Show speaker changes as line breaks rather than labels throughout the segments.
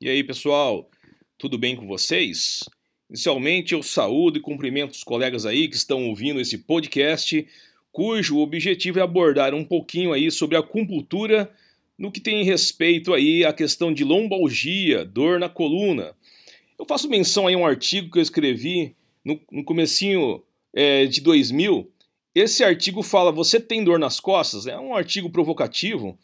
E aí, pessoal, tudo bem com vocês? Inicialmente, eu saúdo e cumprimento os colegas aí que estão ouvindo esse podcast, cujo objetivo é abordar um pouquinho aí sobre a acupuntura no que tem respeito aí à questão de lombalgia, dor na coluna. Eu faço menção aí a um artigo que eu escrevi no, no comecinho é, de 2000. Esse artigo fala, você tem dor nas costas? É um artigo provocativo,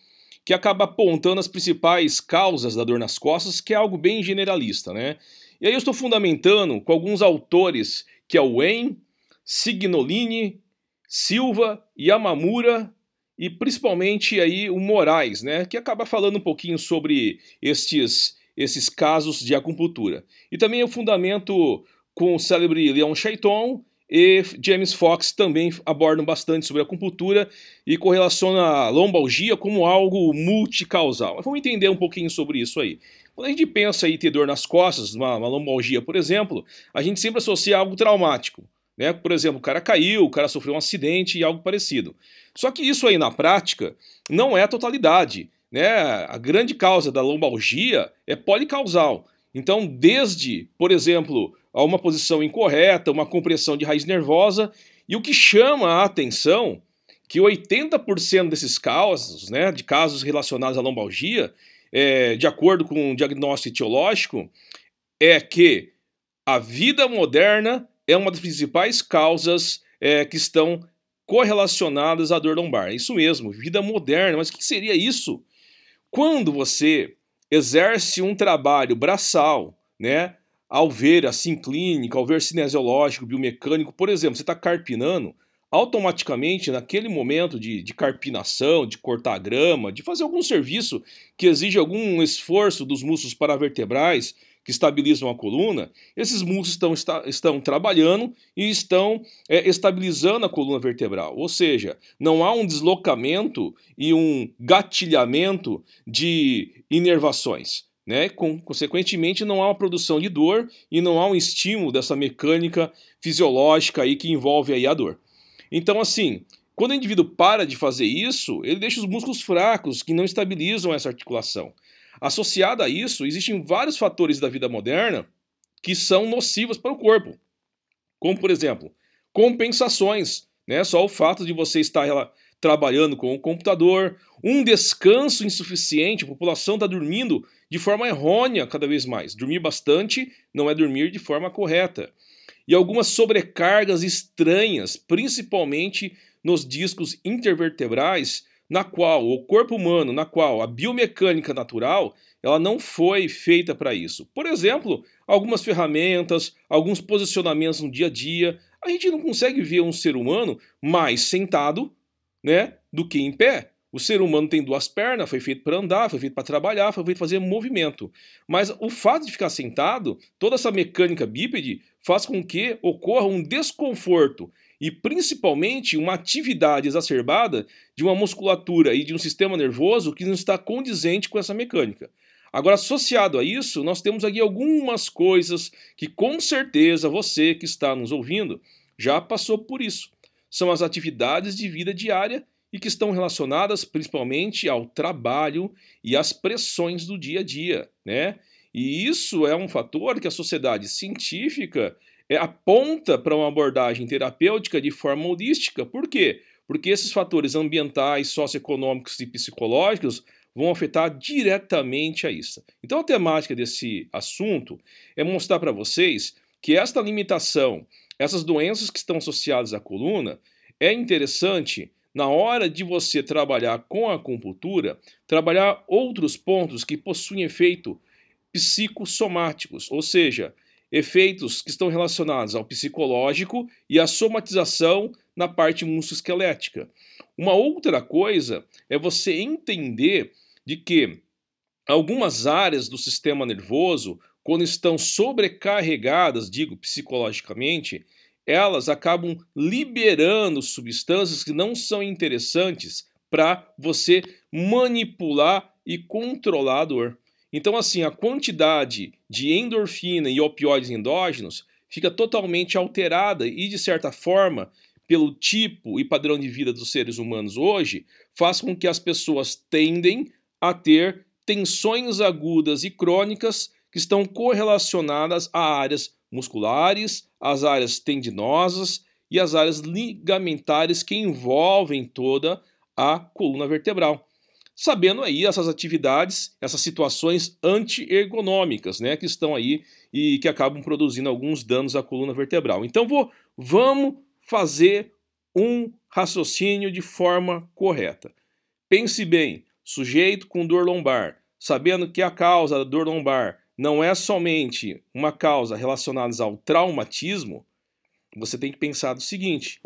que acaba apontando as principais causas da dor nas costas, que é algo bem generalista, né? E aí eu estou fundamentando com alguns autores, que é o Wayne, Signolini, Silva, Yamamura e principalmente aí o Moraes, né, que acaba falando um pouquinho sobre estes, esses casos de acupuntura. E também eu fundamento com o célebre Leon Chaiton e James Fox também abordam bastante sobre a acupuntura e correlaciona a lombalgia como algo multicausal. Vamos entender um pouquinho sobre isso aí. Quando a gente pensa em ter dor nas costas, uma, uma lombalgia, por exemplo, a gente sempre associa algo traumático. Né? Por exemplo, o cara caiu, o cara sofreu um acidente e algo parecido. Só que isso aí na prática não é a totalidade. Né? A grande causa da lombalgia é policausal. Então, desde, por exemplo, a uma posição incorreta, uma compressão de raiz nervosa, e o que chama a atenção que 80% desses casos, né, de casos relacionados à lombalgia, é, de acordo com o diagnóstico etiológico, é que a vida moderna é uma das principais causas é, que estão correlacionadas à dor lombar. É isso mesmo, vida moderna. Mas o que seria isso? Quando você exerce um trabalho braçal, né, ao ver assim clínica, ao ver cinesiológico, biomecânico, por exemplo, você está carpinando, automaticamente naquele momento de, de carpinação, de cortar grama, de fazer algum serviço que exige algum esforço dos músculos paravertebrais que estabilizam a coluna, esses músculos estão, está, estão trabalhando e estão é, estabilizando a coluna vertebral. Ou seja, não há um deslocamento e um gatilhamento de inervações. Né? Consequentemente, não há uma produção de dor e não há um estímulo dessa mecânica fisiológica aí que envolve aí a dor. Então, assim, quando o indivíduo para de fazer isso, ele deixa os músculos fracos que não estabilizam essa articulação. Associado a isso, existem vários fatores da vida moderna que são nocivos para o corpo. Como, por exemplo, compensações. Né? Só o fato de você estar trabalhando com o computador, um descanso insuficiente, a população está dormindo de forma errônea cada vez mais. Dormir bastante não é dormir de forma correta. E algumas sobrecargas estranhas, principalmente nos discos intervertebrais, na qual o corpo humano, na qual a biomecânica natural, ela não foi feita para isso. Por exemplo, algumas ferramentas, alguns posicionamentos no dia a dia, a gente não consegue ver um ser humano mais sentado né, do que em pé. O ser humano tem duas pernas, foi feito para andar, foi feito para trabalhar, foi feito para fazer movimento. Mas o fato de ficar sentado, toda essa mecânica bípede, faz com que ocorra um desconforto e principalmente uma atividade exacerbada de uma musculatura e de um sistema nervoso que não está condizente com essa mecânica. Agora, associado a isso, nós temos aqui algumas coisas que com certeza você que está nos ouvindo já passou por isso são as atividades de vida diária e que estão relacionadas principalmente ao trabalho e às pressões do dia a dia, né? E isso é um fator que a sociedade científica é, aponta para uma abordagem terapêutica de forma holística. Por quê? Porque esses fatores ambientais, socioeconômicos e psicológicos vão afetar diretamente a isso. Então a temática desse assunto é mostrar para vocês que esta limitação essas doenças que estão associadas à coluna, é interessante na hora de você trabalhar com a acupuntura, trabalhar outros pontos que possuem efeito psicossomáticos, ou seja, efeitos que estão relacionados ao psicológico e à somatização na parte musculoesquelética. Uma outra coisa é você entender de que algumas áreas do sistema nervoso quando estão sobrecarregadas, digo psicologicamente, elas acabam liberando substâncias que não são interessantes para você manipular e controlar a dor. Então, assim, a quantidade de endorfina e opioides endógenos fica totalmente alterada e, de certa forma, pelo tipo e padrão de vida dos seres humanos hoje, faz com que as pessoas tendem a ter tensões agudas e crônicas que estão correlacionadas a áreas musculares, as áreas tendinosas e as áreas ligamentares que envolvem toda a coluna vertebral. Sabendo aí essas atividades, essas situações anti-ergonômicas, né, que estão aí e que acabam produzindo alguns danos à coluna vertebral. Então vou, vamos fazer um raciocínio de forma correta. Pense bem, sujeito com dor lombar, sabendo que a causa da dor lombar não é somente uma causa relacionada ao traumatismo, você tem que pensar o seguinte: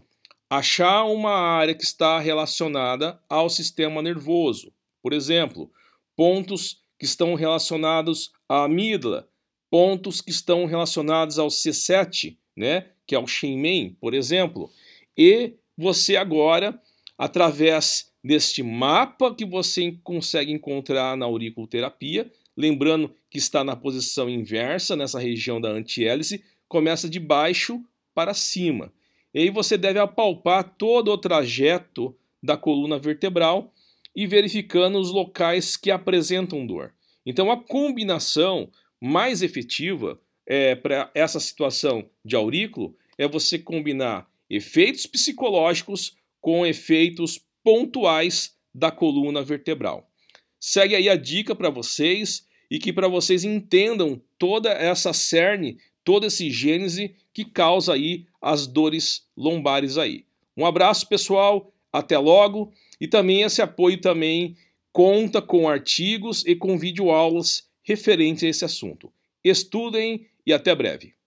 achar uma área que está relacionada ao sistema nervoso. Por exemplo, pontos que estão relacionados à amígdala, pontos que estão relacionados ao C7, né, que é o Shenmen, por exemplo. E você agora, através deste mapa que você consegue encontrar na auriculoterapia, lembrando que está na posição inversa, nessa região da antihélice, começa de baixo para cima. E aí você deve apalpar todo o trajeto da coluna vertebral e verificando os locais que apresentam dor. Então a combinação mais efetiva é, para essa situação de aurículo é você combinar efeitos psicológicos com efeitos pontuais da coluna vertebral. Segue aí a dica para vocês e que para vocês entendam toda essa cerne, todo esse gênese que causa aí as dores lombares aí. Um abraço pessoal, até logo e também esse apoio também conta com artigos e com videoaulas referentes a esse assunto. Estudem e até breve.